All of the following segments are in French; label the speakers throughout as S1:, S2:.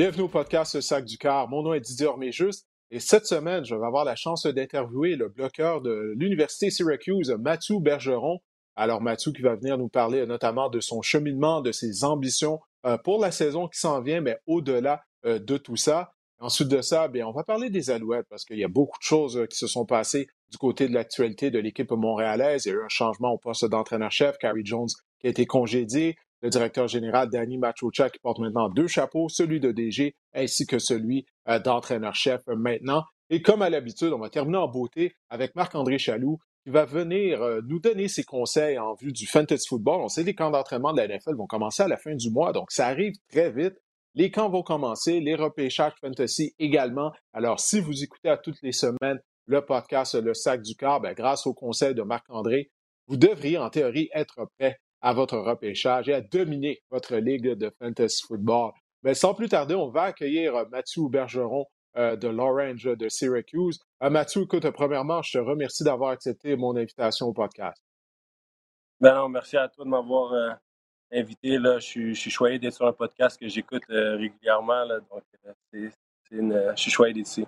S1: Bienvenue au podcast Sac du Car. Mon nom est Didier Orméjus et cette semaine, je vais avoir la chance d'interviewer le bloqueur de l'Université Syracuse, Mathieu Bergeron. Alors, Mathieu qui va venir nous parler notamment de son cheminement, de ses ambitions euh, pour la saison qui s'en vient, mais au-delà euh, de tout ça. Ensuite de ça, bien, on va parler des Alouettes parce qu'il y a beaucoup de choses euh, qui se sont passées du côté de l'actualité de l'équipe montréalaise. Il y a eu un changement au poste d'entraîneur-chef, Carrie Jones qui a été congédié, le directeur général Danny Machocha qui porte maintenant deux chapeaux, celui de DG ainsi que celui d'entraîneur-chef maintenant. Et comme à l'habitude, on va terminer en beauté avec Marc-André Chaloux qui va venir nous donner ses conseils en vue du fantasy football. On sait que les camps d'entraînement de la NFL vont commencer à la fin du mois, donc ça arrive très vite. Les camps vont commencer, les repêchages fantasy également. Alors, si vous écoutez à toutes les semaines le podcast Le Sac du Corps, ben, grâce au conseil de Marc-André, vous devriez en théorie être prêt à votre repêchage et à dominer votre ligue de fantasy football. Mais sans plus tarder, on va accueillir Mathieu Bergeron euh, de l'Orange de Syracuse. Euh, Mathieu, écoute, premièrement, je te remercie d'avoir accepté mon invitation au podcast.
S2: Ben non, merci à toi de m'avoir euh, invité. Là. Je, suis, je suis choyé d'être sur un podcast que j'écoute régulièrement. Là, donc, c'est, une, je suis choyé d'être ici.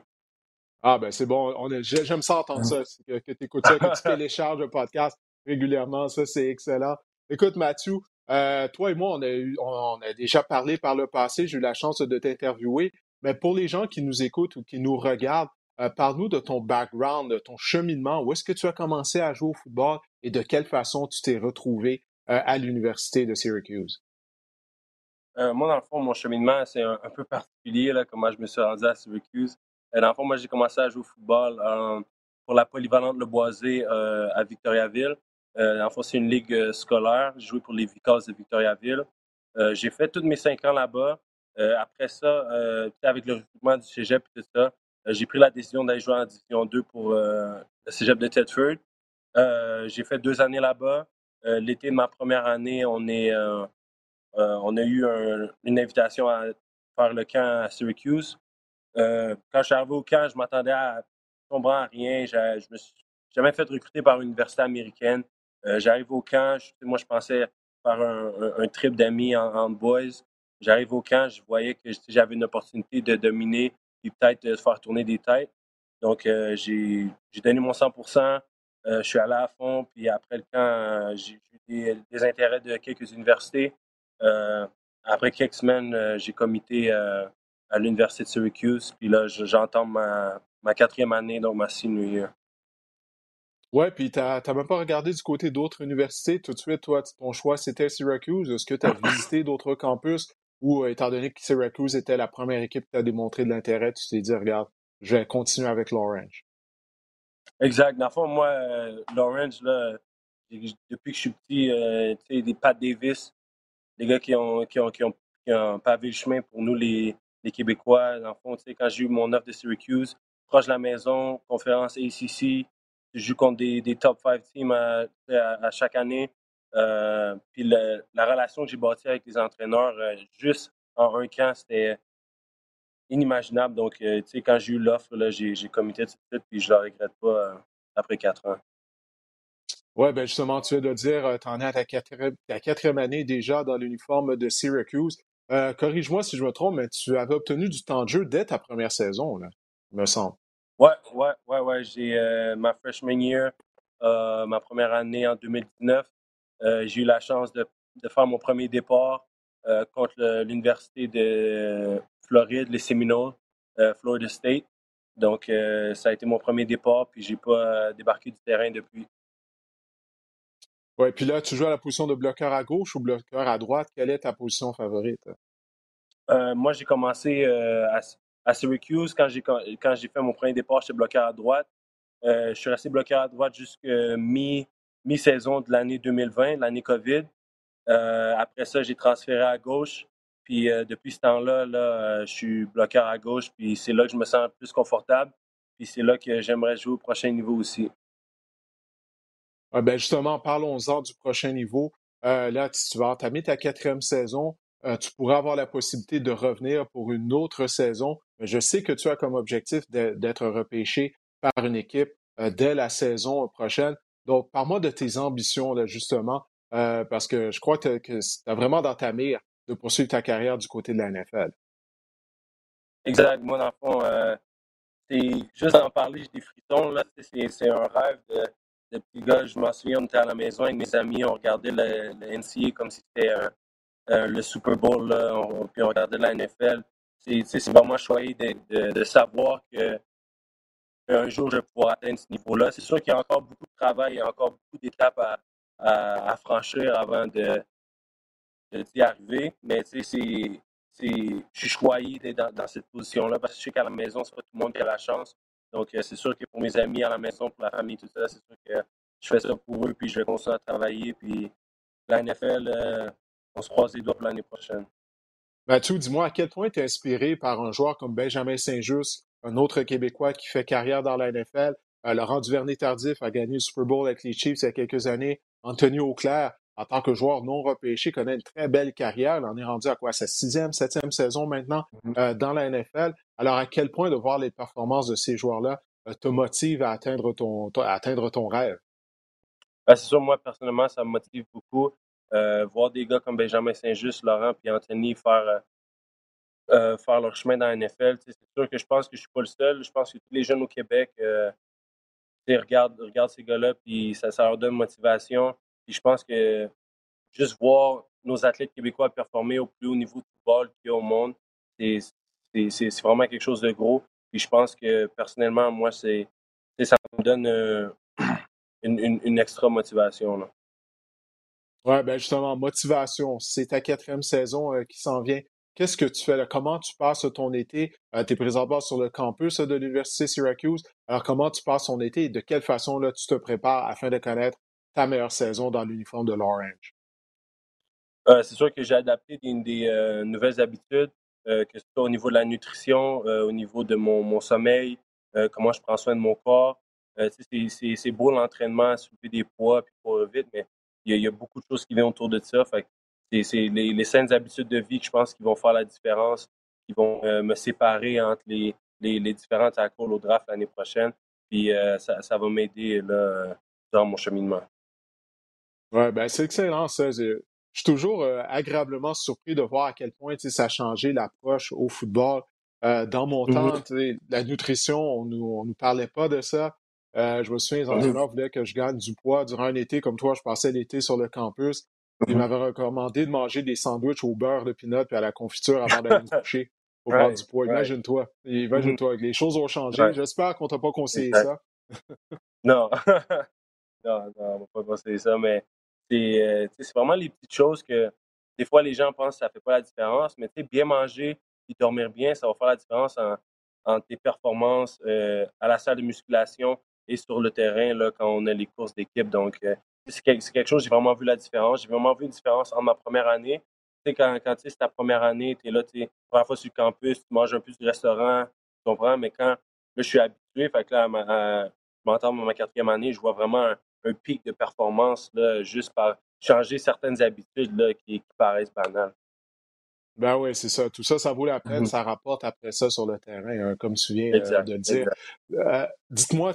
S1: Ah, ben c'est bon. j'aime ça entendre ça, que, que tu écoutes ça, que tu télécharges le podcast régulièrement. Ça, c'est excellent. Écoute, Mathieu, euh, toi et moi, on a, déjà parlé par le passé. J'ai eu la chance de t'interviewer. Mais pour les gens qui nous écoutent ou qui nous regardent, euh, parle-nous de ton background, de ton cheminement. Où est-ce que tu as commencé à jouer au football et de quelle façon tu t'es retrouvé euh, à l'Université de Syracuse?
S2: moi, dans le fond, mon cheminement, c'est un, peu particulier, là, comment je me suis rendu à Syracuse. dans le fond, moi, j'ai commencé à jouer au football pour la polyvalente Le Boisé à Victoriaville. Euh, en fait, c'est une ligue euh, scolaire. J'ai joué pour les Vicars de Victoriaville. Euh, j'ai fait tous mes cinq ans là-bas. après ça, avec le recrutement du cégep et tout ça, j'ai pris la décision d'aller jouer en Division 2 pour le cégep de Tedford. j'ai fait deux années là-bas. L'été de ma première année, on, est, on a eu une invitation à faire le camp à Syracuse. quand je suis arrivé au camp, je m'attendais à tomber à rien. Je me suis jamais fait recruter par une université américaine. Euh, j'arrive au camp, moi je pensais faire un, trip d'amis en, boys. J'arrive au camp, je voyais que j'avais une opportunité de dominer et peut-être de faire tourner des têtes. Donc euh, j'ai donné mon 100% euh, Je suis allé à fond, puis après le camp, j'ai eu des, intérêts de quelques universités. après quelques semaines, j'ai comité à l'Université de Syracuse, puis là, j'entends ma, quatrième année, donc ma senior
S1: Ouais, puis tu n'as même pas regardé du côté d'autres universités. Tout de suite, toi, ton choix, c'était Syracuse. Est-ce que tu as visité d'autres campus ou, euh, étant donné que Syracuse était la première équipe qui a démontré de l'intérêt, tu t'es dit, regarde, je vais continuer avec l'Orange?
S2: Exact. Dans le fond, moi, euh, l'Orange, là, depuis que je suis petit, euh, tu sais, des Pat Davis, les gars qui ont, qui ont, qui ont, pavé le chemin pour nous, les, les Québécois. Dans le fond, tu sais, quand j'ai eu mon offre de Syracuse, proche de la maison, conférence ACC, joue contre des, top 5 teams à, chaque année. Euh, puis la relation que j'ai bâtie avec les entraîneurs, euh, juste en un camp, c'était inimaginable. Donc, euh, tu sais, quand j'ai eu l'offre, j'ai comité tout de suite, puis je ne le regrette pas après quatre ans.
S1: Oui, ben justement, tu viens de dire, tu en es à ta quatrième, année déjà dans l'uniforme de Syracuse. Corrige-moi si je me trompe, mais tu avais obtenu du temps de jeu dès ta première saison, là, me semble.
S2: Ouais, ouais, ouais, ouais. J'ai euh, ma freshman year, euh, ma première année en 2019. Euh, j'ai eu la chance de, de, faire mon premier départ contre l'Université de Floride, les Seminoles, Florida State. Donc, ça a été mon premier départ, puis j'ai pas débarqué du terrain depuis.
S1: Oui, puis là, tu joues à la position de bloqueur à gauche ou bloqueur à droite? Quelle est ta position favorite?
S2: Euh, moi, j'ai commencé euh, à, Syracuse quand j'ai, quand j'ai fait mon premier départ, j'étais bloqueur à droite. Euh, je suis resté bloqueur à droite jusqu'à mi, mi-saison de l'année 2020, l'année COVID. après ça, j'ai transféré à gauche. Puis depuis ce temps-là, là, je suis bloqueur à gauche. Puis c'est là que je me sens plus confortable. Puis c'est là que j'aimerais jouer au prochain niveau aussi.
S1: Ah, ben justement, parlons-en du prochain niveau. là, tu vas entamer ta quatrième saison. Euh, tu pourrais avoir la possibilité de revenir pour une autre saison. Je sais que tu as comme objectif d'être repêché par une équipe euh, dès la saison prochaine. Donc, parle-moi de tes ambitions, là, justement, euh, parce que je crois que tu as vraiment dans ta mire de poursuivre ta carrière du côté de la NFL.
S2: Exact. Moi, dans le fond, c'est juste d'en parler, j'ai des frissons. C'est un rêve de, de petit gars. Je m'en souviens, on était à la maison avec mes amis, on regardait le, le NCA comme si c'était un euh, le Super Bowl, là, on, puis regarder la NFL. C'est vraiment choyé de, savoir que un jour je vais pouvoir atteindre ce niveau-là. C'est sûr qu'il y a encore beaucoup de travail, il y a encore beaucoup d'étapes à, franchir avant de d'y arriver. Mais c'est, je suis choyé d'être dans, cette position-là parce que je sais qu'à la maison, c'est pas tout le monde qui a la chance. Donc, euh, c'est sûr que pour mes amis à la maison, pour la famille, tout ça, c'est sûr que je fais ça pour eux, puis je vais continuer à travailler. Puis la NFL, euh, on se croise les doigts pour l'année prochaine.
S1: Mathieu, dis-moi, à quel point tu es inspiré par un joueur comme Benjamin Saint-Just, un autre Québécois qui fait carrière dans la NFL? Euh, Laurent Duvernay-Tardif a gagné le Super Bowl avec les Chiefs il y a quelques années. Anthony Auclair, en tant que joueur non repêché, connaît une très belle carrière. Il en est rendu à quoi? Sa sixième, septième saison maintenant mm-hmm. euh, dans la NFL. Alors, à quel point de voir les performances de ces joueurs-là euh, te motive à atteindre ton, à atteindre ton rêve?
S2: Ben, c'est sûr, moi, personnellement, ça me motive beaucoup. Euh, voir des gars comme Benjamin Saint-Just, Laurent et Anthony faire, euh, euh, faire leur chemin dans la NFL. C'est sûr que je pense que je ne suis pas le seul. Je pense que tous les jeunes au Québec regardent, regardent ces gars-là ça, ça, leur donne motivation. Puis je pense que juste voir nos athlètes québécois performer au plus haut niveau de football qu'il y a au monde, c'est vraiment quelque chose de gros. Puis je pense que personnellement, moi, c'est ça me donne une, une, une, extra motivation. Là.
S1: Oui, ben justement, motivation. C'est ta quatrième saison euh, qui s'en vient. Qu'est-ce que tu fais là? Comment tu passes ton été? Euh, tu es sur le campus de l'Université Syracuse. Alors, comment tu passes ton été et de quelle façon là, tu te prépares afin de connaître ta meilleure saison dans l'uniforme de l'Orange?
S2: Euh, c'est sûr que j'ai adapté des, nouvelles habitudes, que ce soit au niveau de la nutrition, au niveau de mon, mon sommeil, comment je prends soin de mon corps. c'est beau l'entraînement, soulever des poids puis courir vite, mais il y, a, beaucoup de choses qui viennent autour de ça. c'est les, les, saines habitudes de vie que je pense qui vont faire la différence, qui vont euh, me séparer entre les, les, les différents tackles au draft l'année prochaine. Puis euh, ça, ça, va m'aider dans mon cheminement.
S1: Oui, ben c'est excellent ça. Je suis toujours euh, agréablement surpris de voir à quel point ça a changé l'approche au football. dans mon mm-hmm. temps, la nutrition, on nous, on nous parlait pas de ça. Euh, je me souviens, les entraîneurs voulaient que je gagne du poids durant un été. Comme toi, je passais l'été sur le campus. Ils mm-hmm. m'avaient recommandé de manger des sandwichs au beurre de pinot et à la confiture avant d'aller me coucher pour prendre du poids. Imagine-toi. Imagine-toi. Mm-hmm. Les choses ont changé. J'espère qu'on t'a pas conseillé ça.
S2: non. non, non, on m'a pas conseillé ça, mais euh, c'est vraiment les petites choses que des fois les gens pensent que ça fait pas la différence, mais bien manger et dormir bien, ça va faire la différence en, tes performances euh, à la salle de musculation, et sur le terrain là, quand on a les courses d'équipe. Donc, euh, c'est quelque chose, j'ai vraiment vu la différence. J'ai vraiment vu une différence en ma première année. Tu sais, quand, c'est ta première année, tu es là, tu première fois sur le campus, tu manges un peu du restaurant, tu comprends, mais quand là, je suis habitué, fait que là, je m'entends dans ma quatrième année, je vois vraiment un, pic de performance là, juste par changer certaines habitudes là, qui paraissent banales.
S1: Ben oui, c'est ça. Tout ça, ça vaut la peine. Mmh ça rapporte après ça sur le terrain, hein, comme tu viens euh, de le dire. Euh, dites-moi,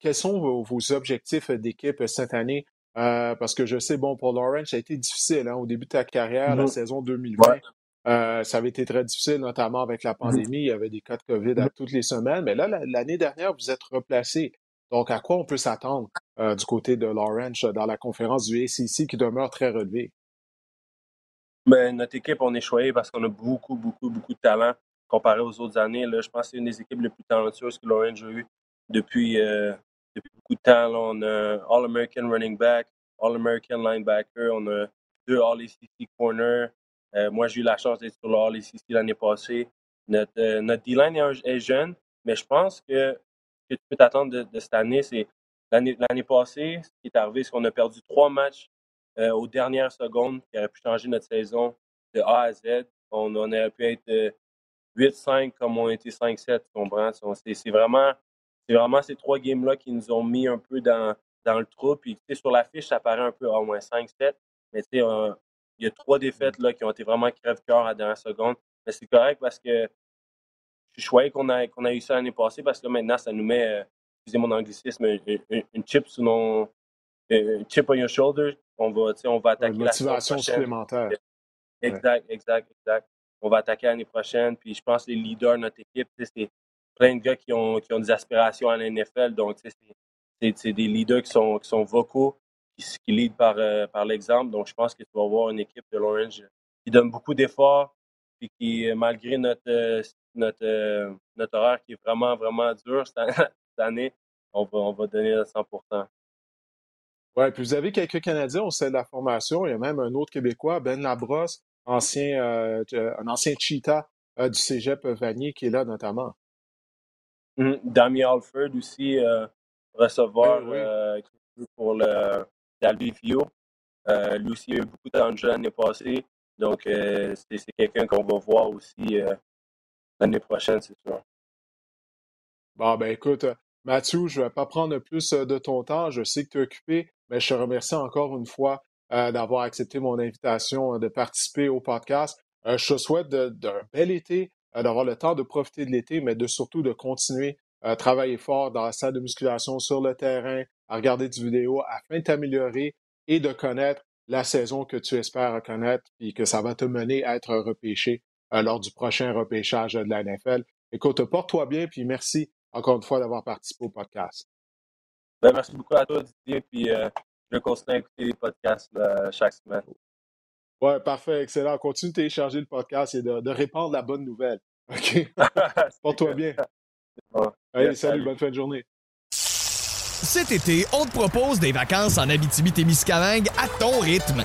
S1: quels sont vos, objectifs d'équipe cette année? Euh, parce que je sais, bon, pour Lawrence, ça a été difficile hein, au début de ta carrière, la mmh saison 2020. ça avait été très difficile, notamment avec la mmh pandémie. Il y avait des cas de COVID à toutes les semaines. Mais là, l'année dernière, vous êtes replacé. Donc, à quoi on peut s'attendre du côté de Lawrence dans la conférence du ACC qui demeure très relevée?
S2: Ben, notre équipe, on est choyé parce qu'on a beaucoup, beaucoup, beaucoup de talent comparé aux autres années. Je pense que c'est une des équipes les plus talentueuses que l'Orange a eu depuis, euh, depuis beaucoup de temps. on a All-American running back, All-American linebacker, on a deux All-ACC corner. moi, j'ai eu la chance d'être sur le All-ACC l'année passée. Notre, notre D-line est, jeune, mais je pense que ce que tu peux t'attendre de, cette année, c'est l'année passée, ce qui est arrivé, c'est qu'on a perdu trois matchs aux dernières secondes qui auraient pu changer notre saison de A à Z. On, aurait pu être 8-5 comme on était 5-7, tu comprends? C'est vraiment vraiment ces trois games-là qui nous ont mis un peu dans, dans le trou. Puis, sur la fiche, ça paraît un peu au moins 5-7. Mais, il y a trois défaites là, qui ont été vraiment crève-cœur à la dernière seconde. Mais c'est correct parce que je suis qu'on a, qu'on a eu ça l'année passée parce que maintenant, ça nous met, euh, excusez mon anglicisme, une, chip sous nos. Une chip on your shoulder. On va, on va attaquer
S1: une motivation supplémentaire.
S2: Exact, exact, exact. On va attaquer l'année prochaine. Puis je pense que les leaders de notre équipe, c'est plein de gars qui ont, qui ont des aspirations à la NFL. Donc, c'est des leaders qui sont, qui sont vocaux, qui, qui leadent par, euh, par l'exemple. Donc, je pense que tu vas avoir une équipe de l'Orange qui donne beaucoup d'efforts, puis qui, malgré notre, euh, notre, euh, notre horaire qui est vraiment, vraiment dur cette, année, on va, on va donner à 100
S1: Oui, puis vous avez quelques Canadiens au sein de la formation. Il y a même un autre Québécois, Ben Labrosse, ancien, un ancien cheetah du cégep Vanier, qui est là notamment.
S2: Mmh. Damien Alford aussi, euh, recevoir euh, pour le, la euh, lui aussi, il a eu beaucoup d'enjeux l'année passée. Donc, c'est quelqu'un qu'on va voir aussi l'année prochaine, c'est sûr.
S1: Bon, ben écoute, Mathieu, je ne vais pas prendre plus de ton temps. Je sais que tu es occupé, mais je te remercie encore une fois d'avoir accepté mon invitation de participer au podcast. je te souhaite d'un bel été, euh, d'avoir le temps de profiter de l'été, mais de surtout de continuer à travailler fort dans la salle de musculation, sur le terrain, à regarder des vidéos afin de t'améliorer et de connaître la saison que tu espères connaître et que ça va te mener à être repêché euh, lors du prochain repêchage de la NFL. Écoute, porte-toi bien, puis merci encore une fois d'avoir participé au podcast.
S2: Ben, merci beaucoup à toi, Didier, puis euh, je vais continuer à écouter les podcasts chaque semaine.
S1: Oui, parfait, excellent. Continue de télécharger le podcast et de, répandre la bonne nouvelle. OK? Porte-toi bien. Allez, salut, bonne fin de journée.
S3: Cet été, on te propose des vacances en Abitibi-Témiscamingue à ton rythme.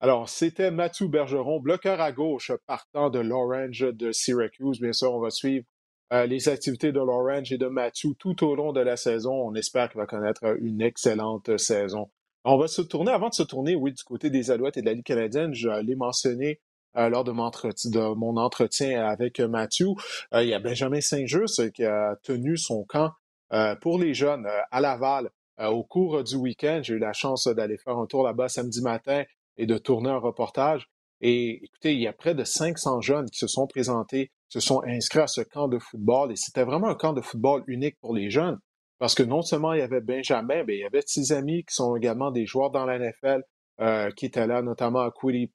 S1: Alors, c'était Mathieu Bergeron, bloqueur à gauche partant de l'Orange de Syracuse. Bien sûr, on va suivre euh, les activités de l'Orange et de Mathieu tout au long de la saison. On espère qu'il va connaître une excellente saison. On va se tourner, avant de se tourner, oui, du côté des Alouettes et de la Ligue canadienne, je l'ai mentionné euh, lors de mon, entretien, avec Mathieu. Euh, il y a Benjamin Saint-Just qui a tenu son camp pour les jeunes à Laval au cours du week-end. J'ai eu la chance d'aller faire un tour là-bas samedi matin et de tourner un reportage. Et écoutez, il y a près de 500 jeunes qui se sont présentés, se sont inscrits à ce camp de football. Et c'était vraiment un camp de football unique pour les jeunes. Parce que non seulement il y avait Benjamin, mais il y avait ses amis qui sont également des joueurs dans la NFL, qui étaient là, notamment à Quiddy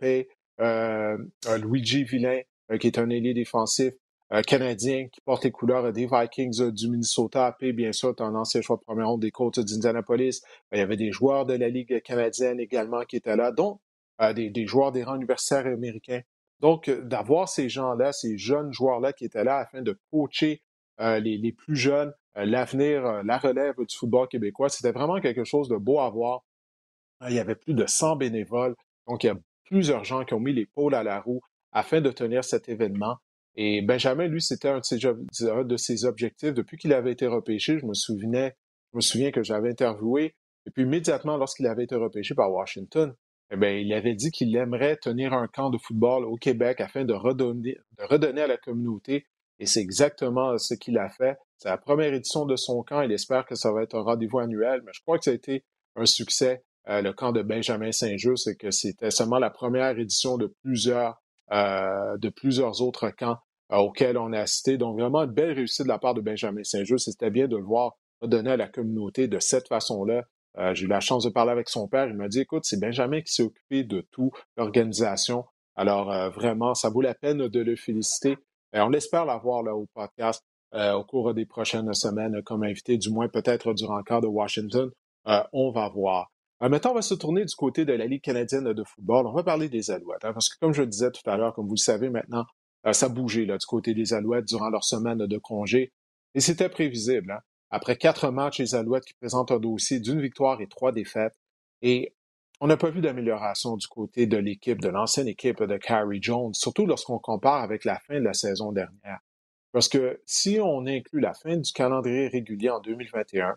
S1: euh, Luigi Villain, euh, qui est un ailier défensif euh, canadien qui porte les couleurs des Vikings du Minnesota. Puis, bien sûr, un ancien choix de première ronde des Colts d'Indianapolis. Il y avait des joueurs de la Ligue canadienne également qui étaient là, des, joueurs des rangs universitaires américains. Donc, d'avoir ces gens-là, ces jeunes joueurs-là qui étaient là afin de coacher les, plus jeunes, l'avenir, la relève du football québécois, c'était vraiment quelque chose de beau à voir. Il y avait plus de 100 bénévoles. Donc, il y a plusieurs gens qui ont mis l'épaule à la roue afin de tenir cet événement. Et Benjamin, lui, c'était un, de ses objectifs. Depuis qu'il avait été repêché, je me souvenais, je me souviens que j'avais interviewé. Et puis immédiatement, lorsqu'il avait été repêché par Washington, eh bien, il avait dit qu'il aimerait tenir un camp de football au Québec afin de redonner, de redonner à la communauté. Et c'est exactement ce qu'il a fait. C'est la première édition de son camp. Il espère que ça va être un rendez-vous annuel, mais je crois que ça a été un succès. Euh, le camp de Benjamin Saint-Just, c'est que c'était seulement la première édition de plusieurs, euh, de plusieurs autres camps euh, auxquels on a assisté. Donc, vraiment une belle réussite de la part de Benjamin Saint-Just. C'était bien de le voir donner à la communauté de cette façon-là. J'ai eu la chance de parler avec son père. Il m'a dit, écoute, c'est Benjamin qui s'est occupé de tout, l'organisation. Alors, vraiment, ça vaut la peine de le féliciter. On espère l'avoir au podcast au cours des prochaines semaines comme invité, du moins peut-être durant le de Washington. on va voir. maintenant, on va se tourner du côté de la Ligue canadienne de football. On va parler des Alouettes, hein, parce que comme je le disais tout à l'heure, comme vous le savez maintenant, ça bougeait là, du côté des Alouettes durant leur semaine de congé. Et c'était prévisible. Hein. Après quatre matchs, les Alouettes qui présentent un dossier d'une victoire et trois défaites. Et on n'a pas vu d'amélioration du côté de l'équipe, de l'ancienne équipe de Carrie Jones, surtout lorsqu'on compare avec la fin de la saison dernière. Parce que si on inclut la fin du calendrier régulier en 2021,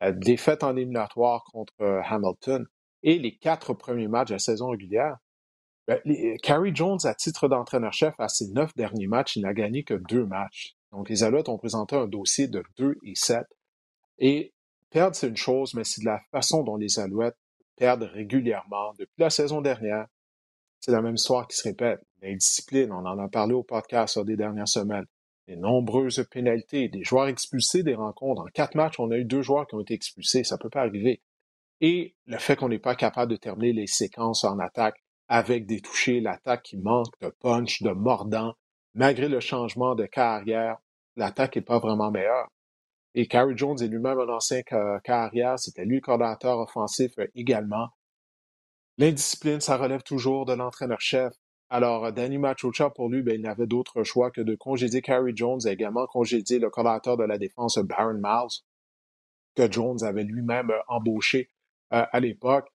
S1: la défaite en éliminatoire contre euh, Hamilton et les quatre premiers matchs de la saison régulière, ben, Carrie Jones, à titre d'entraîneur-chef, à ses neuf derniers matchs, il n'a gagné que deux matchs. Donc, les Alouettes ont présenté un dossier de 2 et 7. Et perdre, c'est une chose, mais c'est de la façon dont les Alouettes perdent régulièrement. Depuis la saison dernière, c'est la même histoire qui se répète. L'indiscipline, on en a parlé au podcast des dernières semaines. Les nombreuses pénalités, des joueurs expulsés des rencontres. En quatre matchs, on a eu deux joueurs qui ont été expulsés. Ça peut pas arriver. Et le fait qu'on n'est pas capable de terminer les séquences en attaque avec des touchés, l'attaque qui manque de punch, de mordant, malgré le changement de carrière, l'attaque n'est pas vraiment meilleure. Et Carrie Jones est lui-même un ancien carrière, c'était lui le coordinateur offensif euh, également. L'indiscipline, ça relève toujours de l'entraîneur-chef. Alors, Danny Machocha, pour lui, ben, il n'avait d'autre choix que de congédier Carrie Jones et également congédier le coordinateur de la défense, Baron Miles, que Jones avait lui-même euh, embauché euh, à l'époque.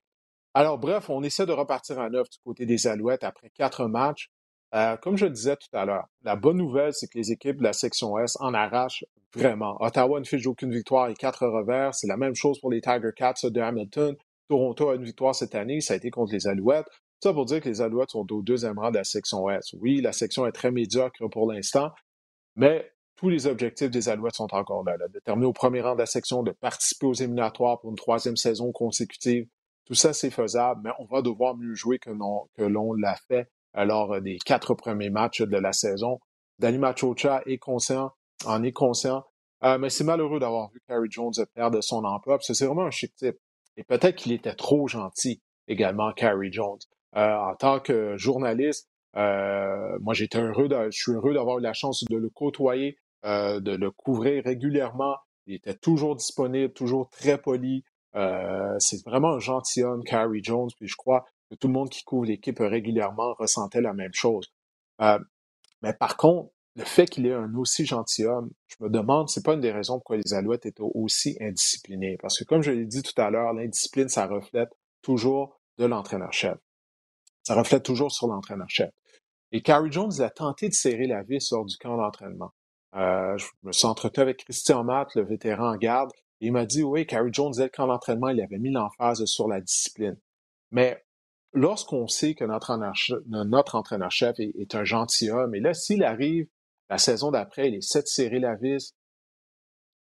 S1: Alors, bref, on essaie de repartir à neuf du côté des Alouettes après quatre matchs. Euh, comme je disais tout à l'heure, la bonne nouvelle, c'est que les équipes de la section S en arrachent vraiment. Ottawa ne fiche aucune victoire et quatre revers. C'est la même chose pour les Tiger Cats de Hamilton. Toronto a une victoire cette année, ça a été contre les Alouettes. Ça pour dire que les Alouettes sont au deuxième rang de la section S. Oui, la section est très médiocre pour l'instant, mais tous les objectifs des Alouettes sont encore là, De terminer au premier rang de la section, de participer aux éliminatoires pour une troisième saison consécutive. Tout ça, c'est faisable, mais on va devoir mieux jouer que l'on l'a fait lors euh, des quatre premiers matchs de la saison. Danny Machocha est conscient, en est conscient, euh, mais c'est malheureux d'avoir vu Carrie Jones perdre son emploi, parce que c'est vraiment un chic type. Et peut-être qu'il était trop gentil également, Carrie Jones. Euh, en tant que journaliste, moi j'étais heureux, je suis heureux d'avoir eu la chance de le côtoyer, de le couvrir régulièrement. Il était toujours disponible, toujours très poli. c'est vraiment un gentilhomme, Carrie Jones, puis je crois tout le monde qui couvre l'équipe régulièrement ressentait la même chose. Euh, mais par contre, le fait qu'il est un aussi gentilhomme, je me demande, c'est pas une des raisons pourquoi les Alouettes étaient aussi indisciplinés. Parce que comme je l'ai dit tout à l'heure, l'indiscipline, ça reflète toujours de l'entraîneur-chef. Ça reflète toujours sur l'entraîneur-chef. Et Carrie Jones a tenté de serrer la vis lors du camp d'entraînement. Euh, je me suis entretenu avec Christian Matt, le vétéran en garde, et il m'a dit, oui, Carrie Jones, dès le camp d'entraînement, il avait mis l'emphase sur la discipline. Mais lorsqu'on sait que notre, entraîneur-chef est, un gentilhomme, et là, s'il arrive la saison d'après, il est sept serré la vis,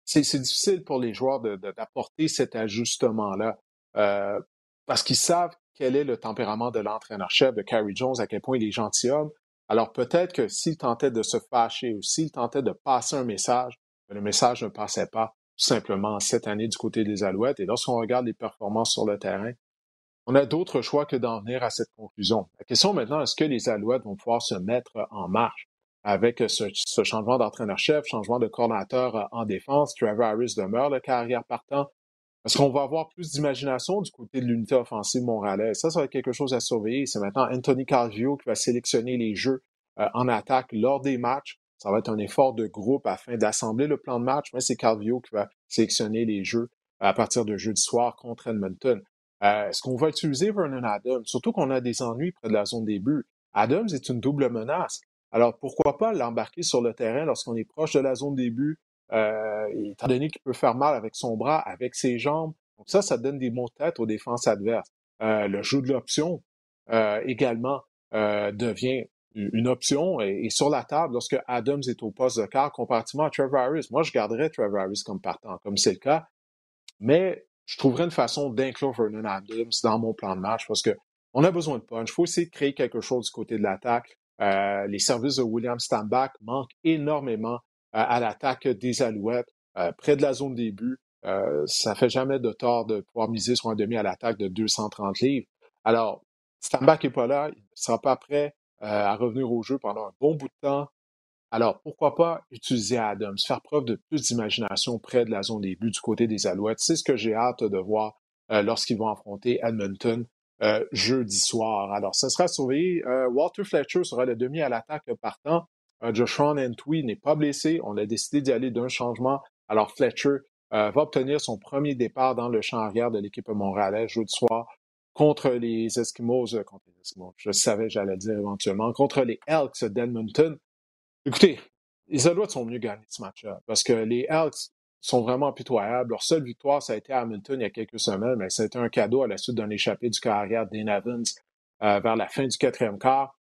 S1: c'est difficile pour les joueurs d'apporter cet ajustement-là, euh, parce qu'ils savent quel est le tempérament de l'entraîneur-chef de Carrie Jones, à quel point il est gentilhomme. Alors peut-être que s'il tentait de se fâcher ou s'il tentait de passer un message, le message ne passait pas tout simplement cette année du côté des Alouettes. Et lorsqu'on regarde les performances sur le terrain, on a d'autres choix que d'en venir à cette conclusion. La question maintenant, est-ce que les Alouettes vont pouvoir se mettre en marche avec ce, changement d'entraîneur-chef, changement de coordinateur en défense? Trevor Harris demeure le carrière partant. Est-ce qu'on va avoir plus d'imagination du côté de l'unité offensive montréalaise? Ça, ça va être quelque chose à surveiller. C'est maintenant Anthony Calvio qui va sélectionner les jeux euh, en attaque lors des matchs. Ça va être un effort de groupe afin d'assembler le plan de match, mais c'est Calvio qui va sélectionner les jeux à partir de jeudi soir contre Edmonton. Euh, est-ce qu'on va utiliser Vernon Adams? Surtout qu'on a des ennuis près de la zone des buts. Adams est une double menace. Alors, pourquoi pas l'embarquer sur le terrain lorsqu'on est proche de la zone des buts, euh, étant donné qu'il peut faire mal avec son bras, avec ses jambes? Donc ça, ça donne des mots de aux défenses adverses. Euh, le jeu de l'option également devient une option et, sur la table lorsque Adams est au poste de quart comparativement à Trevor Harris. Moi, je garderais Trevor Harris comme partant, comme c'est le cas. Mais je trouverais une façon d'inclure Vernon Adams dans mon plan de match parce que on a besoin de punch. Il faut essayer de créer quelque chose du côté de l'attaque. Euh, les services de William Stambach manquent énormément euh, à l'attaque des Alouettes. Euh, près de la zone des buts, ça fait jamais de tort de pouvoir miser sur un demi à l'attaque de 230 livres. Alors, Stambach n'est pas là, il ne sera pas prêt. à revenir au jeu pendant un bon bout de temps. Alors, pourquoi pas utiliser Adams, faire preuve de plus d'imagination près de la zone des buts du côté des Alouettes. C'est ce que j'ai hâte de voir lorsqu'ils vont affronter Edmonton jeudi soir. Alors, ce sera surveillé. Walter Fletcher sera le demi à l'attaque partant. Joshua Antwi n'est pas blessé. On a décidé d'y aller d'un changement. Alors, Fletcher va obtenir son premier départ dans le champ arrière de l'équipe montréalaise jeudi soir contre les Eskimos, contre les Eskimos, je savais, j'allais dire éventuellement, contre les Elks d'Edmonton. Écoutez, les Alouettes sont mieux gagnés ce match-là parce que les Elks sont vraiment pitoyables. Leur seule victoire, ça a été à Hamilton il y a quelques semaines, mais ça a été un cadeau à la suite d'un échappé du carrière d'Ian Evans euh, vers la fin du quatrième quart.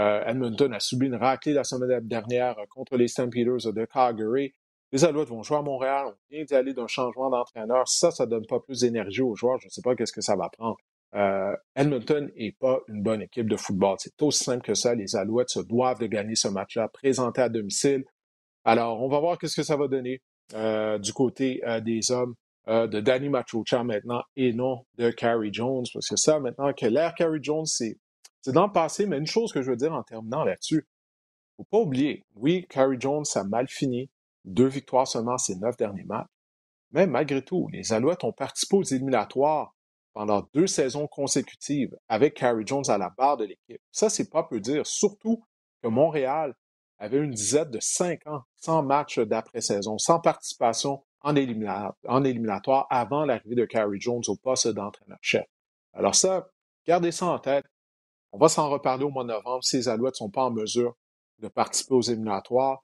S1: Euh, Edmonton a subi une raclée la semaine dernière contre les Stampeders de Calgary. Les Alouettes vont jouer à Montréal. On vient d'y aller d'un changement d'entraîneur. Ça, ça donne pas plus d'énergie aux joueurs. Je ne sais pas qu'est-ce que ça va prendre. Euh, Edmonton n'est pas une bonne équipe de football. C'est aussi simple que ça. Les Alouettes se doivent de gagner ce match-là, présenté à domicile. Alors, on va voir qu'est-ce que ça va donner euh, du côté euh, des hommes de Danny Machocha maintenant et non de Carrie Jones. Parce que ça, maintenant que l'air Carrie Jones, c'est, dans le passé, mais une chose que je veux dire en terminant là-dessus, faut pas oublier, oui, Carrie Jones, a mal fini. Deux victoires seulement ces neuf derniers matchs. Mais malgré tout, les Alouettes ont participé aux éliminatoires pendant deux saisons consécutives avec Carrie Jones à la barre de l'équipe. Ça, c'est pas peu dire, surtout que Montréal avait une dizaine de cinq ans sans match d'après-saison, sans participation en, éliminatoire, avant l'arrivée de Carrie Jones au poste d'entraîneur-chef. Alors ça, gardez ça en tête. On va s'en reparler au mois de novembre si les Alouettes ne sont pas en mesure de participer aux éliminatoires.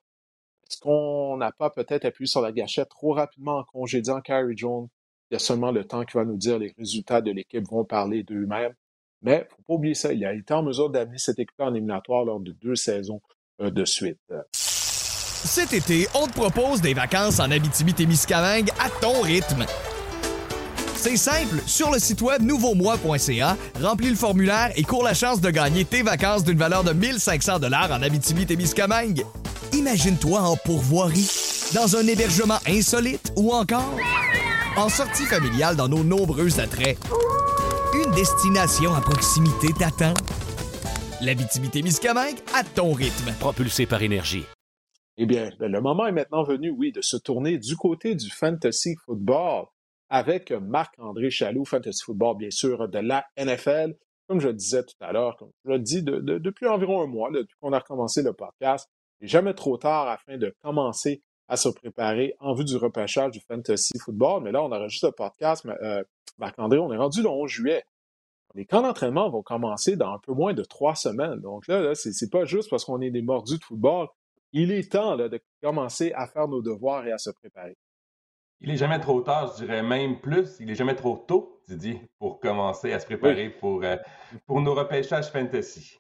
S1: Est-ce qu'on n'a pas peut-être appuyé sur la gâchette trop rapidement en congédiant Carrie Jones? Il y a seulement le temps qui va nous dire les résultats de l'équipe vont parler d'eux-mêmes. Mais il ne faut pas oublier ça, il a été en mesure d'amener cette équipe en éliminatoire lors de deux saisons euh, de suite.
S3: Cet été, on te propose des vacances en Abitibi-Témiscamingue à ton rythme. C'est simple, sur le site web nouveaumois.ca, remplis le formulaire et cours la chance de gagner tes vacances d'une valeur de 1500 dollars en Abitibi-Témiscamingue. Imagine-toi en pourvoirie, dans un hébergement insolite ou encore en sortie familiale dans nos nombreux attraits. Une destination à proximité t'attend. La Miscamingue à ton rythme.
S4: Propulsé par énergie.
S1: Eh bien, ben, le moment est maintenant venu, oui, de se tourner du côté du fantasy football avec Marc-André Chaloux, fantasy football, bien sûr, de la NFL. Comme je le disais tout à l'heure, comme je le dis depuis environ un mois, depuis qu'on a recommencé le podcast, il n'est jamais trop tard afin de commencer à se préparer en vue du repêchage du fantasy football. Mais là, on enregistre le podcast. Euh, Marc-André, on est rendu le 11 juillet. Les camps d'entraînement vont commencer dans un peu moins de trois semaines. Donc là, là c'est pas juste parce qu'on est des mordus de football. Il est temps de commencer à faire nos devoirs et à se préparer.
S5: Il est jamais trop tard, je dirais même plus. Il est jamais trop tôt, Didier, pour commencer à se préparer pour, euh, pour nos repêchages fantasy.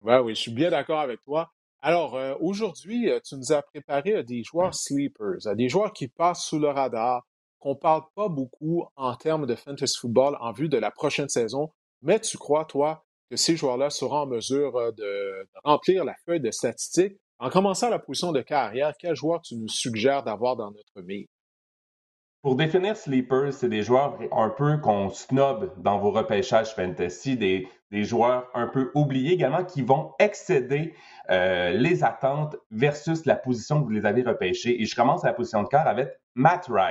S1: Oui, oui, je suis bien d'accord avec toi. Alors, euh, aujourd'hui, euh, tu nous as préparé des joueurs sleepers, des joueurs qui passent sous le radar, qu'on ne parle pas beaucoup en termes de fantasy football en vue de la prochaine saison, mais tu crois, toi, que ces joueurs-là seront en mesure euh, de, remplir la feuille de statistiques? En commençant la position de carrière, quel joueur tu nous suggères d'avoir dans notre mire?
S5: Pour définir sleepers, c'est des joueurs un peu qu'on snob dans vos repêchages fantasy, des, joueurs un peu oubliés également qui vont excéder euh, les attentes versus la position que vous les avez repêchés. Et je commence à la position de cœur avec Matt Ryan.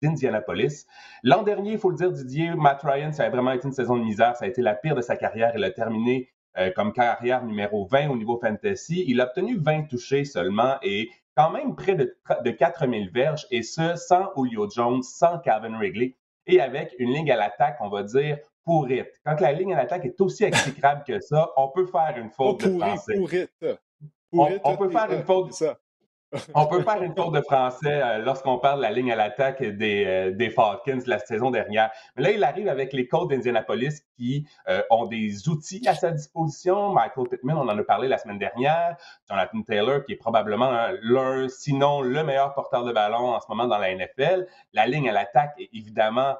S5: d'Indianapolis. L'an dernier, il faut le dire, Didier, Matt Ryan, ça a vraiment été une saison de misère. Ça a été la pire de sa carrière. Il a terminé euh, comme carrière numéro 20 au niveau fantasy. Il a obtenu 20 touchés seulement et quand même près de, de 4000 verges, et ce, sans Julio Jones, sans Calvin Wrigley, et avec une ligne à l'attaque, on va dire, pourrite. Quand la ligne à l'attaque est aussi exécrable que ça, on peut faire une faute de français. on, peut faire une faute. On peut faire une faute de français euh, lorsqu'on parle de la ligne à l'attaque des, euh, des, Falcons la saison dernière. Mais là, il arrive avec les Colts d'Indianapolis qui euh, ont des outils à sa disposition. Michael Pittman, on en a parlé la semaine dernière. Jonathan Taylor, qui est probablement l'un, sinon le meilleur porteur de ballon en ce moment dans la NFL. La ligne à l'attaque est évidemment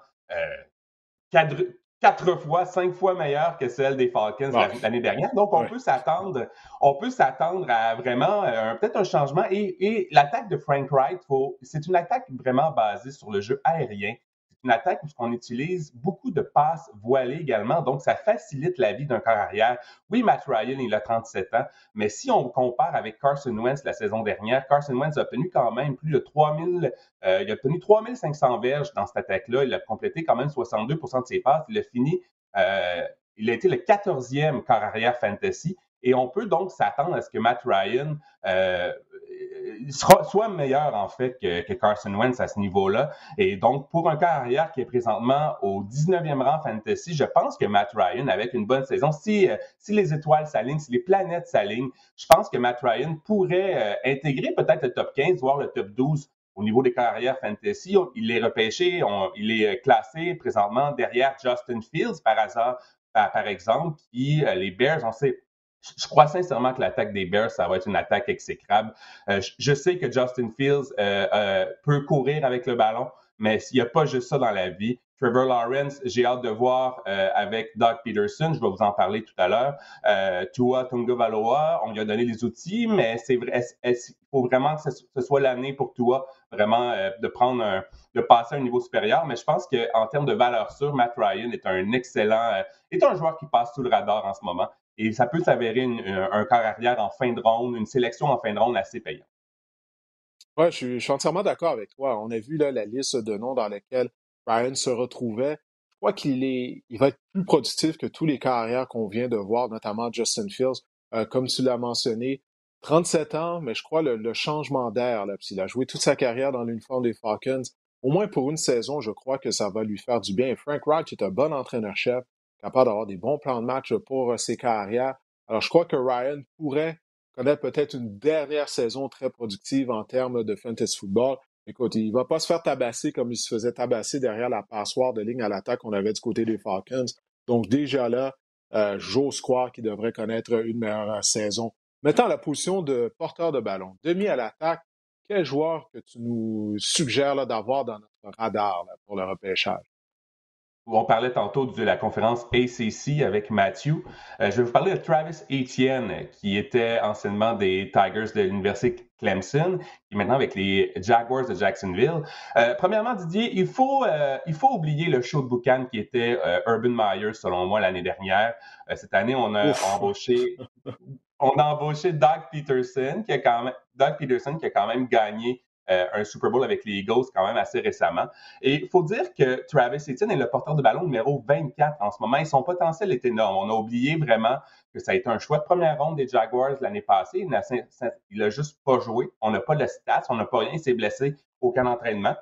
S5: cadre, quatre fois, cinq fois meilleure que celle des Falcons l'année dernière. Donc, on peut s'attendre, on peut s'attendre à vraiment euh, peut-être un changement. Et, l'attaque de Frank Wright, c'est une attaque vraiment basée sur le jeu aérien. Une attaque où on utilise beaucoup de passes voilées également, donc ça facilite la vie d'un corps arrière. Oui, Matt Ryan, il a 37 ans, mais si on compare avec Carson Wentz la saison dernière, Carson Wentz a obtenu quand même plus de 3000, euh, il a obtenu 3500 verges dans cette attaque-là, il a complété quand même 62% de ses passes, il a fini, euh, il a été le 14e corps arrière fantasy, et on peut donc s'attendre à ce que Matt Ryan euh, soit meilleur en fait que, Carson Wentz à ce niveau-là. Et donc, pour un carrière qui est présentement au 19e rang fantasy, je pense que Matt Ryan, avec une bonne saison, si, euh, si les étoiles s'alignent, si les planètes s'alignent, je pense que Matt Ryan pourrait euh, intégrer peut-être le top 15, voire le top 12 au niveau des carrières fantasy. Il est repêché, il est euh, classé présentement derrière Justin Fields par hasard, par, par exemple, qui, les Bears, on sait je crois sincèrement que l'attaque des Bears, ça va être une attaque exécrable. Euh, je sais que Justin Fields euh, euh, peut courir avec le ballon, mais il n'y a pas juste ça dans la vie. Trevor Lawrence, j'ai hâte de voir avec Doug Peterson, je vais vous en parler tout à l'heure. Tua Tungavaloa, on lui a donné les outils, mais c'est vrai, il faut vraiment que ce, soit l'année pour Tua, vraiment de prendre de passer à un niveau supérieur? Mais je pense qu'en termes de valeur sûre, Matt Ryan est un excellent, est un joueur qui passe sous le radar en ce moment. Et ça peut s'avérer un corps arrière en fin de ronde, une sélection en fin de ronde assez payante.
S1: Oui, je, suis entièrement d'accord avec toi. On a vu là, la liste de noms dans lesquels Ryan se retrouvait. Je crois qu'il va être plus productif que tous les carrières qu'on vient de voir, notamment Justin Fields. Euh, comme tu l'as mentionné, 37 ans, mais je crois le, le changement d'air, il a joué toute sa carrière dans l'uniforme des Falcons. Au moins pour une saison, je crois que ça va lui faire du bien. Frank Wright est un bon entraîneur-chef capable d'avoir des bons plans de match pour euh, ses carrières. Alors, je crois que Ryan pourrait connaître peut-être une dernière saison très productive en termes de fantasy football. Écoute, il ne va pas se faire tabasser comme il se faisait tabasser derrière la passoire de ligne à l'attaque qu'on avait du côté des Falcons. Donc, déjà là, euh, j'ose croire qu'il devrait connaître une meilleure euh, saison. Maintenant, la position de porteur de ballon, demi à l'attaque, quel joueur que tu nous suggères d'avoir dans notre radar pour le repêchage?
S5: On parlait tantôt de la conférence ACC avec Matthew. Euh, je vais vous parler de Travis Etienne, qui était anciennement des Tigers de l'Université Clemson, qui est maintenant avec les Jaguars de Jacksonville. Euh, premièrement, Didier, il faut, euh, il faut oublier le show de boucan qui était Urban Meyer, selon moi, l'année dernière. cette année, on a embauché on a embauché Doug Peterson, qui a quand même, Doug Peterson, qui a quand même gagné euh, un Super Bowl avec les Eagles quand même assez récemment. Et il faut dire que Travis Etienne est le porteur de ballon numéro 24 en ce moment et son potentiel est énorme. On a oublié vraiment que ça a été un choix de première ronde des Jaguars l'année passée. Il n'a juste pas joué. On n'a pas de stats, on n'a pas rien. Il s'est blessé aucun entraînement.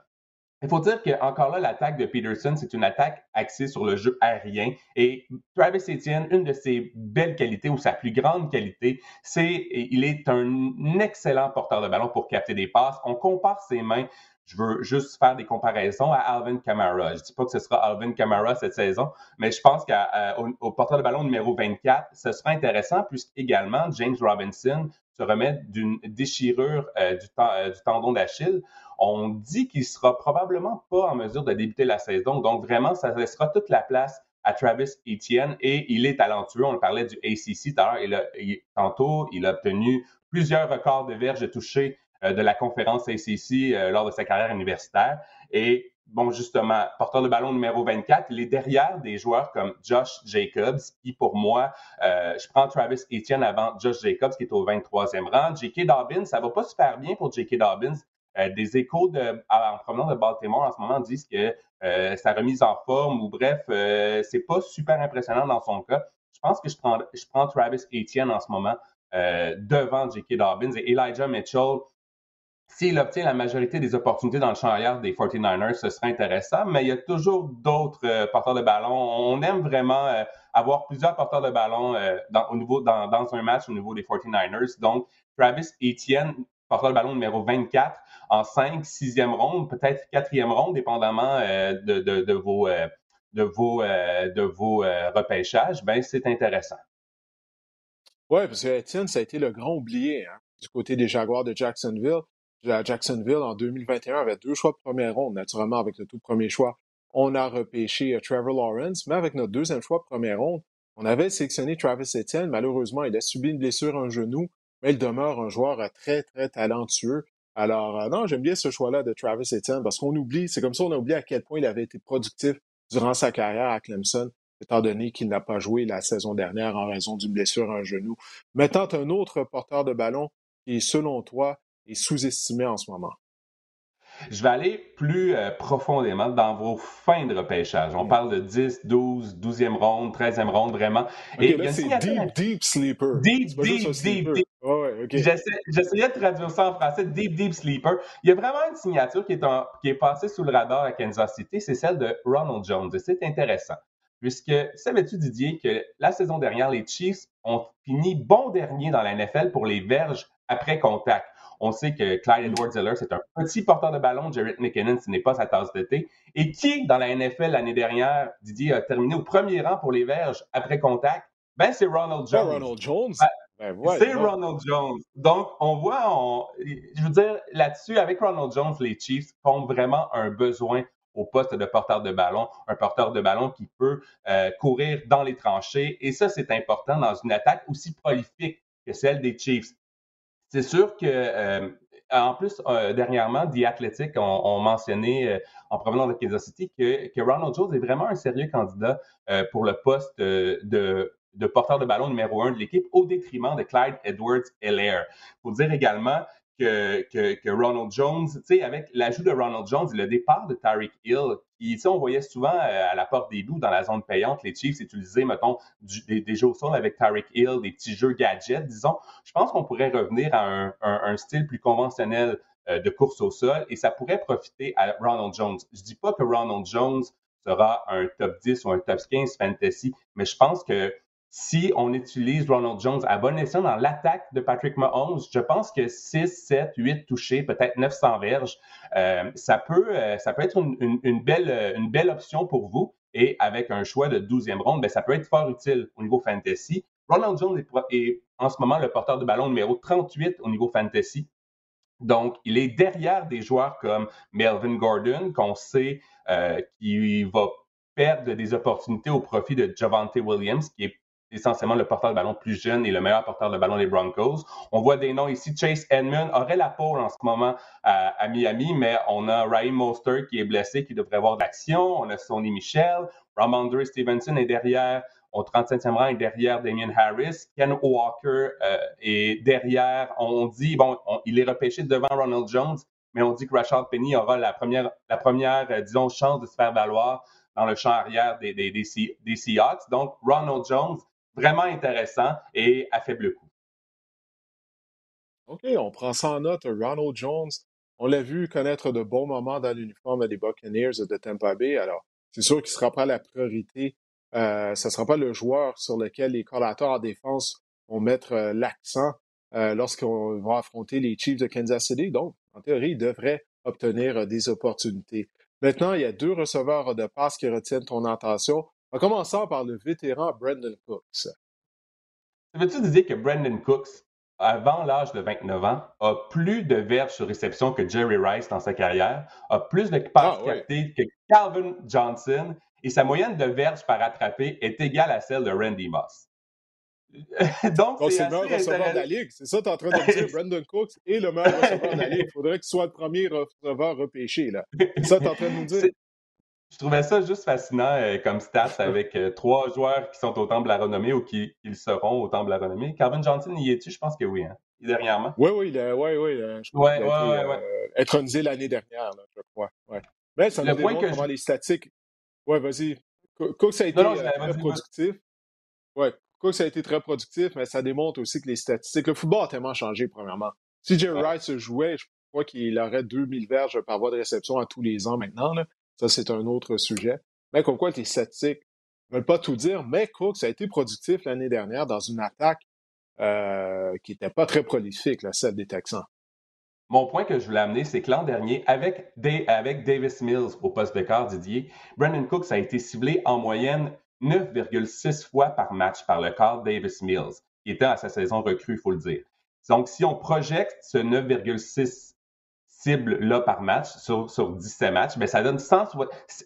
S5: Il faut dire qu'encore là, l'attaque de Peterson, c'est une attaque axée sur le jeu aérien. Et Travis Etienne, une de ses belles qualités ou sa plus grande qualité, c'est il est un excellent porteur de ballon pour capter des passes. On compare ses mains. Je veux juste faire des comparaisons à Alvin Kamara. Je ne dis pas que ce sera Alvin Kamara cette saison, mais je pense qu'au porteur de ballon numéro 24, ce sera intéressant puisqu'également James Robinson se remet d'une déchirure euh, du, euh, du tendon d'Achille on dit qu'il sera probablement pas en mesure de débuter la saison. Donc, vraiment, ça laissera toute la place à Travis Etienne et il est talentueux. On parlait du ACC tout à l'heure. tantôt, il a obtenu plusieurs records de verges de toucher euh, de la conférence ACC lors de sa carrière universitaire. Et bon, justement, porteur de ballon numéro 24, il est derrière des joueurs comme Josh Jacobs, qui pour moi, euh, je prends Travis Etienne avant Josh Jacobs, qui est au 23e rang. J.K. Dobbins, ça va pas super bien pour J.K. Dobbins. Euh, des échos de, en provenance de Baltimore en ce moment disent que euh, sa remise en forme ou bref, euh, c'est pas super impressionnant dans son cas. Je pense que je prends, je prends Travis Etienne en ce moment devant J.K. Dobbins et Elijah Mitchell. S'il obtient la majorité des opportunités dans le champ arrière des 49ers, ce serait intéressant, mais il y a toujours d'autres porteurs de ballon. On aime vraiment avoir plusieurs porteurs de ballon dans, au niveau, dans, dans, un match au niveau des 49ers. Donc, Travis Etienne, porteur de ballon numéro 24, en 5, 6e ronde, peut-être 4e ronde, dépendamment euh, de, vos, euh, euh, repêchages, ben c'est intéressant.
S1: Oui, parce que Etienne, ça a été le grand oublié hein, du côté des Jaguars de Jacksonville. Jacksonville, en 2021, avait deux choix de première ronde, naturellement, avec le tout premier choix. On a repêché Trevor Lawrence, mais avec notre deuxième choix de première ronde, on avait sélectionné Travis Etienne. Malheureusement, il a subi une blessure à un genou, mais il demeure un joueur très, très talentueux. Alors, non, j'aime bien ce choix-là de Travis Etienne parce qu'on oublie, c'est comme ça, on a oublié à quel point il avait été productif durant sa carrière à Clemson, étant donné qu'il n'a pas joué la saison dernière en raison d'une blessure à un genou. Mettant un autre porteur de ballon qui, selon toi, est sous-estimé en ce moment.
S5: Je vais aller plus euh, profondément dans vos fins de repêchage. On parle de 10, 12, 12e ronde, 13e ronde, vraiment.
S1: Et là, c'est deep, deep sleeper.
S5: Deep, deep, deep, deep. J'essayais de traduire ça en français, deep, deep sleeper. Il y a vraiment une signature qui est, qui est passée sous le radar à Kansas City, c'est celle de Ronald Jones. Et c'est intéressant. Puisque, savais-tu, Didier, que la saison dernière, les Chiefs ont fini bon dernier dans la NFL pour les verges après contact? On sait que Clyde Edwards-Helaire, c'est un petit porteur de ballon. Jared McKinnon, ce n'est pas sa tasse de thé. Et qui, dans la NFL l'année dernière, Didier, a terminé au premier rang pour les verges après contact? Ben, c'est Ronald Jones.
S1: Ronald Jones?
S5: Ben, ben c'est Ronald Jones. Donc, on voit, je veux dire, là-dessus, avec Ronald Jones, les Chiefs font vraiment un besoin au poste de porteur de ballon, un porteur de ballon qui peut euh, courir dans les tranchées. Et ça, c'est important dans une attaque aussi prolifique que celle des Chiefs. C'est sûr que, euh, en plus, euh, dernièrement, The Athletic ont, mentionné, euh, en provenant de Kansas City, que, Ronald Jones est vraiment un sérieux candidat pour le poste de, porteur de ballon numéro un de l'équipe au détriment de Clyde Edwards-Helaire. Faut dire également que, Ronald Jones, tu sais, avec l'ajout de Ronald Jones et le départ de Tyreek Hill, qui, on voyait souvent euh, à la porte des loups dans la zone payante, les Chiefs utilisaient, mettons, des, jeux au sol avec Tyreek Hill, des petits jeux gadgets, disons. Je pense qu'on pourrait revenir à un, style plus conventionnel euh, de course au sol et ça pourrait profiter à Ronald Jones. Je dis pas que Ronald Jones sera un top 10 ou un top 15 fantasy, mais je pense que si on utilise Ronald Jones à bon escient dans l'attaque de Patrick Mahomes, je pense que 6, 7, 8 touchés, peut-être 900 verges, euh, ça, peut, euh, ça peut être une, belle, une belle option pour vous. Et avec un choix de 12e ronde, ben, ça peut être fort utile au niveau fantasy. Ronald Jones est, en ce moment le porteur de ballon numéro 38 au niveau fantasy. Donc, il est derrière des joueurs comme Melvin Gordon, qu'on sait euh, qui va perdre des opportunités au profit de Javante Williams, qui est essentiellement le porteur de ballon plus jeune et le meilleur porteur de ballon des Broncos. On voit des noms ici. Chase Edmund aurait la pole en ce moment à, Miami, mais on a Ryan Moster qui est blessé, qui devrait avoir d'action. On a Sonny Michel. Ramondre Stevenson est derrière. Au 35e rang est derrière Damien Harris. Ken Walker euh, est derrière. On dit, bon, il est repêché devant Ronald Jones, mais on dit que Rashad Penny aura la première, la première euh, disons, chance de se faire valoir dans le champ arrière des, des, des Seahawks. Donc, Ronald Jones, vraiment intéressant et à faible coût.
S1: OK, on prend ça en note. Ronald Jones, on l'a vu connaître de bons moments dans l'uniforme des Buccaneers de Tampa Bay. Alors, c'est sûr qu'il ne sera pas la priorité. Euh, ce ne sera pas le joueur sur lequel les collateurs en défense vont mettre euh, l'accent euh, lorsqu'on va affronter les Chiefs de Kansas City. Donc, en théorie, il devrait obtenir des opportunités. Maintenant, il y a deux receveurs de passe qui retiennent ton attention. En commençant par le vétéran Brandon Cooks.
S5: Veux-tu dire que Brandon Cooks, avant l'âge de 29 ans, a plus de verges sur réception que Jerry Rice dans sa carrière, a plus de passes ah, que Calvin Johnson, et sa moyenne de verges par attrapé est égale à celle de Randy Moss?
S1: Donc, c'est le meilleur receveur de la Ligue. C'est ça que tu es en train de dire. Brandon Cooks est le meilleur receveur de la Ligue. Il faudrait qu'il soit le premier receveur repêché. C'est ça que tu es en train de nous dire.
S5: Je trouvais ça juste fascinant euh, comme stats avec euh, trois joueurs qui sont au Temple de la Renommée ou qui, seront au Temple de la Renommée. Calvin Johnson, y est-tu? Je pense que oui. Hein? Dernièrement.
S1: Oui, oui, oui, oui. Je crois qu'il a été euh, intronisé l'année dernière, je crois. Ouais. Mais ça nous démontre comment les statistiques. Oui, vas-y. Cook, a été très productif. Oui, Cook, a été très productif, mais ça démontre aussi que les statistiques. Le football a tellement changé, premièrement. Si Jerry Rice jouait, je crois qu'il aurait 2000 verges par voie de réception à tous les ans maintenant. Là. Ça, c'est un autre sujet. Mais comme quoi, les statistiques ne veulent pas tout dire, mais Cooks a été productif l'année dernière dans une attaque euh, qui n'était pas très prolifique, la celle des Texans.
S5: Mon point que je voulais amener, c'est que l'an dernier, avec, avec Davis Mills au poste de quart, Didier, Brandon Cooks a été ciblé en moyenne 9,6 fois par match par le quart Davis Mills, qui était à sa saison recrue, il faut le dire. Donc, si on projette ce 9,6 cible-là par match sur, sur 17 matchs, mais ça donne 100,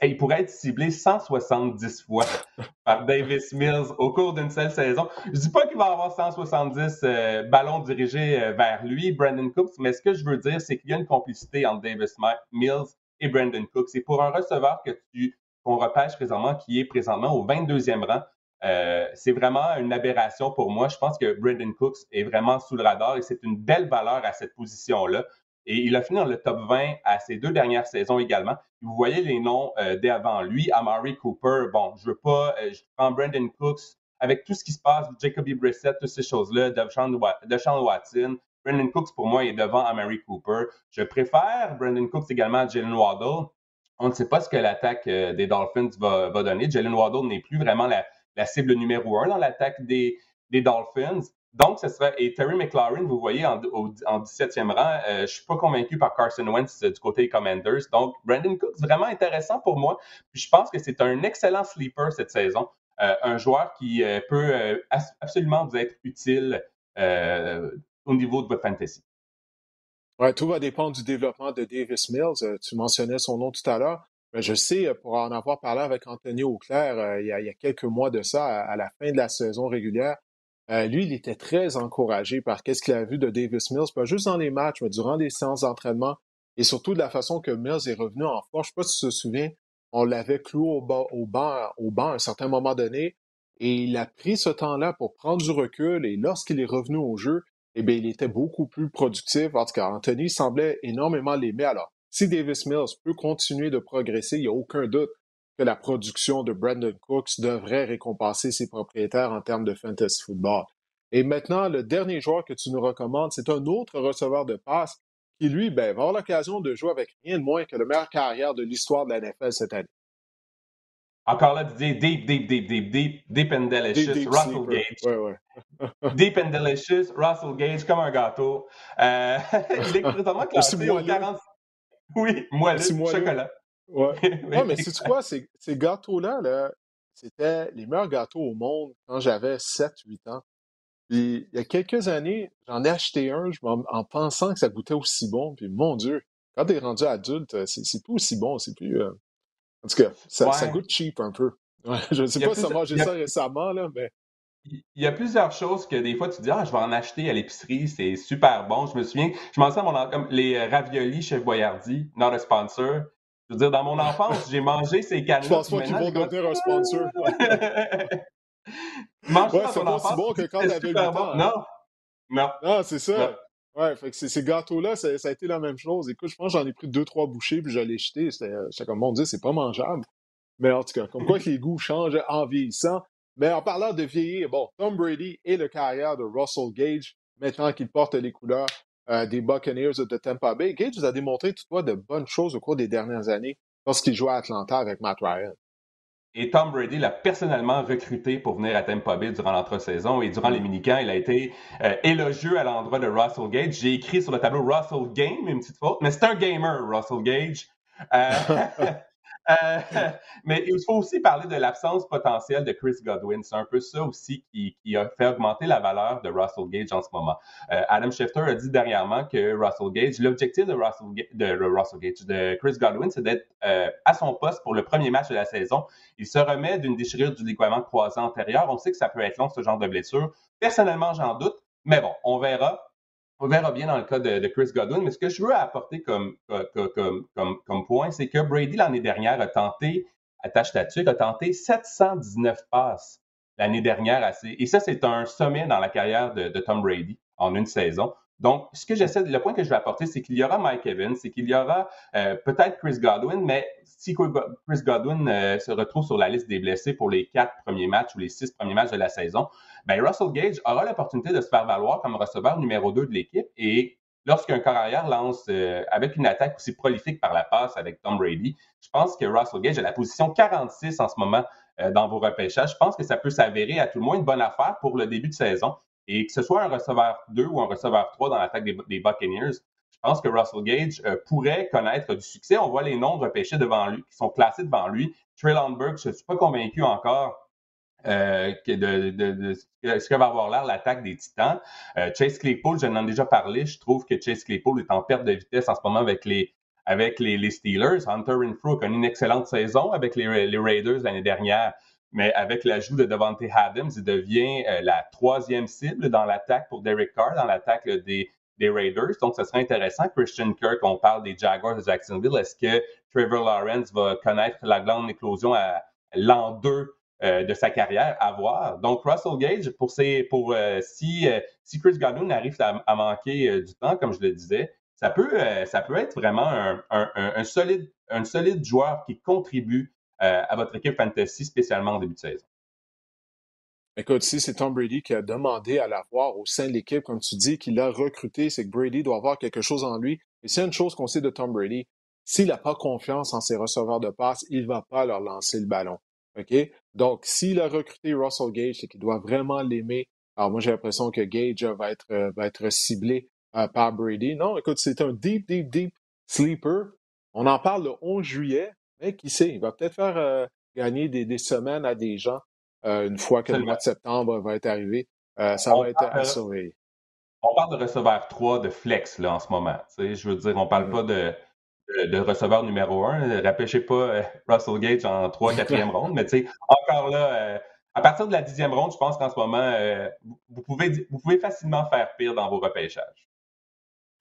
S5: il pourrait être ciblé 170 fois par Davis Mills au cours d'une seule saison. Je dis pas qu'il va avoir 170 euh, ballons dirigés euh, vers lui, Brandon Cooks, mais ce que je veux dire, c'est qu'il y a une complicité entre Davis Mills et Brandon Cooks. Et pour un receveur que tu qu'on repêche présentement, qui est présentement au 22e rang, euh, c'est vraiment une aberration pour moi. Je pense que Brandon Cooks est vraiment sous le radar et c'est une belle valeur à cette position-là. Et il a fini dans le top 20 à ses deux dernières saisons également. Vous voyez les noms euh, d'avant lui, Amari Cooper. Bon, je veux pas, euh, je prends Brandon Cooks avec tout ce qui se passe, Jacoby Brissett, toutes ces choses-là, Deshaun Watson. Brandon Cooks, pour moi, est devant Amari Cooper. Je préfère Brandon Cooks également à Jalen Waddle. On ne sait pas ce que l'attaque des Dolphins va, donner. Jalen Waddle n'est plus vraiment la, cible numéro un dans l'attaque des Dolphins. Donc, ce serait. Et Terry McLaurin, vous voyez, en, en 17e rang, euh, je ne suis pas convaincu par Carson Wentz euh, du côté Commanders. Donc, Brandon Cooks, vraiment intéressant pour moi. Puis je pense que c'est un excellent sleeper cette saison. Euh, un joueur qui peut absolument vous être utile au niveau de votre fantasy.
S1: Ouais, tout va dépendre du développement de Davis Mills. tu mentionnais son nom tout à l'heure. Ben, je sais, pour en avoir parlé avec Anthony Auclair il, y a, quelques mois de ça, à, la fin de la saison régulière, euh, lui, il était très encouragé par ce qu'il a vu de Davis Mills, pas juste dans les matchs, mais durant les séances d'entraînement, et surtout de la façon que Mills est revenu en force. Je ne sais pas si tu te souviens, on l'avait cloué au, au, banc, au banc à un certain moment donné, et il a pris ce temps-là pour prendre du recul, et lorsqu'il est revenu au jeu, eh bien, il était beaucoup plus productif. En tout cas, Anthony semblait énormément l'aimer. Alors, si Davis Mills peut continuer de progresser, il n'y a aucun doute que la production de Brandon Cooks devrait récompenser ses propriétaires en termes de fantasy football. Et maintenant, le dernier joueur que tu nous recommandes, c'est un autre receveur de passe qui, lui, ben, va avoir l'occasion de jouer avec rien de moins que le meilleur carrière de l'histoire de la NFL cette année.
S5: Encore là, deep, deep, deep, deep, deep, deep and delicious, Russell Gage.
S1: Ouais, ouais.
S5: deep and delicious, Russell Gage, comme un gâteau. Euh, il est présentement classé au 40... Oui, moi, chocolat.
S1: Ouais. ouais, mais c'est quoi, ces, ces gâteaux-là, -là, c'était les meilleurs gâteaux au monde quand j'avais 7-8 ans. Puis il y a quelques années, j'en ai acheté un en, pensant que ça goûtait aussi bon. Puis mon Dieu, quand t'es rendu adulte, c'est plus aussi bon, c'est plus. Euh, en tout cas, ça, ça, goûte cheap un peu. je ne sais pas si ça mangé ça récemment, là, mais.
S5: Il y a plusieurs choses que des fois tu dis ah je vais en acheter à l'épicerie c'est super bon je me souviens je m'en sers mon comme les raviolis chez Boyardi not a sponsor je veux dire dans mon enfance j'ai mangé ces canettes je
S1: pense pas qu'ils vont devenir un sponsor? Mange ouais, c'est pas si bon que quand t'avais 8 ans
S5: non. Non.
S1: Non c'est ça. Ouais, fait que ces gâteaux-là, ça, a été la même chose. Écoute, je pense que j'en ai pris deux, trois bouchées, puis je l'ai jeté. J'étais comme, mon Dieu, c'est pas mangeable. Mais en tout cas, comme quoi que les goûts changent en vieillissant. Mais en parlant de vieillir, bon, Tom Brady et le carrière de Russell Gage, maintenant qu'il porte les couleurs euh, des Buccaneers de Tampa Bay, Gage vous a démontré toutefois de bonnes choses au cours des dernières années lorsqu'il jouait à Atlanta avec Matt Ryan.
S5: Et Tom Brady l'a personnellement recruté pour venir à Tampa Bay durant l'entre-saison et durant les minicamps, il a été euh, élogieux à l'endroit de Russell Gage. J'ai écrit sur le tableau Russell Game, une petite faute, mais c'est un gamer, Russell Gage. Euh, Euh, mais il faut aussi parler de l'absence potentielle de Chris Godwin. C'est un peu ça aussi qui, a fait augmenter la valeur de Russell Gage en ce moment. Euh, Adam Schefter a dit dernièrement que Russell Gage, l'objectif de Russell, de, Russell Gage, de Chris Godwin, c'est d'être euh, à son poste pour le premier match de la saison. Il se remet d'une déchirure du ligament croisé antérieur. On sait que ça peut être long, ce genre de blessure. Personnellement, j'en doute. Mais bon, on verra. On verra bien dans le cas de, Chris Godwin, mais ce que je veux apporter comme, comme, point, c'est que Brady, l'année dernière, a tenté, attache statut, a tenté 719 passes l'année dernière. Et ça, c'est un sommet dans la carrière de, Tom Brady en une saison. Donc, ce que j'essaie, le point que je vais apporter, c'est qu'il y aura Mike Evans, c'est qu'il y aura euh, peut-être Chris Godwin, mais si Chris Godwin euh, se retrouve sur la liste des blessés pour les quatre premiers matchs ou les six premiers matchs de la saison, ben Russell Gage aura l'opportunité de se faire valoir comme receveur numéro 2 de l'équipe et lorsqu'un corps arrière lance euh, avec une attaque aussi prolifique par la passe avec Tom Brady, je pense que Russell Gage a la position 46 en ce moment dans vos repêchages. Je pense que ça peut s'avérer à tout le moins une bonne affaire pour le début de saison. Et que ce soit un receveur 2 ou un receveur 3 dans l'attaque des, Buccaneers, je pense que Russell Gage euh, pourrait connaître du succès. On voit les noms repêchés devant lui, qui sont classés devant lui. Traylon Burke, je ne suis pas convaincu encore euh, de, ce que va avoir l'air l'attaque des Titans. Euh, Chase Claypool, je n'en ai déjà parlé, je trouve que Chase Claypool est en perte de vitesse en ce moment avec les avec les, Steelers. Hunter Renfrew a connu une excellente saison avec les Raiders l'année dernière, mais avec l'ajout de Devante Adams, il devient euh, la troisième cible dans l'attaque pour Derek Carr, dans l'attaque des, des Raiders. Donc, ce serait intéressant. Christian Kirk, on parle des Jaguars de Jacksonville. Est-ce que Trevor Lawrence va connaître la grande éclosion à l'an 2 euh, de sa carrière? À voir. Donc, Russell Gage, pour, ses, pour euh, si, euh, si Chris Godwin arrive à, manquer du temps, comme je le disais, ça peut, ça peut être vraiment un, un, un, solide, un solide joueur qui contribue à votre équipe fantasy, spécialement en début de saison.
S1: Écoute, si c'est Tom Brady qui a demandé à l'avoir au sein de l'équipe, comme tu dis, qu'il l'a recruté, c'est que Brady doit avoir quelque chose en lui. Et c'est une chose qu'on sait de Tom Brady, s'il n'a pas confiance en ses receveurs de passe, il ne va pas leur lancer le ballon. OK? Donc, s'il a recruté Russell Gage, c'est qu'il doit vraiment l'aimer. Alors, moi, j'ai l'impression que Gage va être, euh, va être ciblé euh, par Brady. Non, écoute, c'est un deep, deep, deep sleeper. On en parle le 11 juillet, mais qui sait, il va peut-être faire euh, gagner des, des, semaines à des gens une fois que le mois de septembre va être arrivé. ça va être à surveiller.
S5: On parle de receveur 3 de flex là, en ce moment. Je veux dire, on parle mm. pas de de, receveur numéro un. Rappelez pas euh, Russell Gage en 3 4e ronde, mais encore là, euh, à partir de la dixième ronde, je pense qu'en ce moment, euh, vous, pouvez, vous pouvez facilement faire pire dans vos repêchages.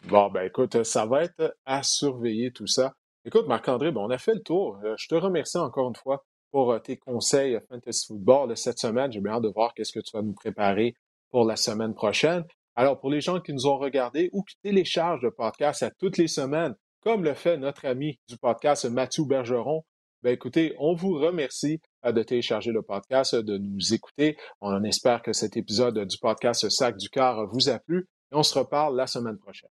S1: Bon, ben écoute, ça va être à surveiller tout ça. Écoute, Marc-André, ben, on a fait le tour. je te remercie encore une fois pour tes conseils Fantasy Football de cette semaine. J'ai bien hâte de voir qu'est-ce que tu vas nous préparer pour la semaine prochaine. Alors, pour les gens qui nous ont regardés ou qui téléchargent le podcast à toutes les semaines, comme le fait notre ami du podcast Mathieu Bergeron. Ben écoutez, on vous remercie euh, de télécharger le podcast, de nous écouter. On espère que cet épisode du podcast Sac du Car vous a plu et on se reparle la semaine prochaine.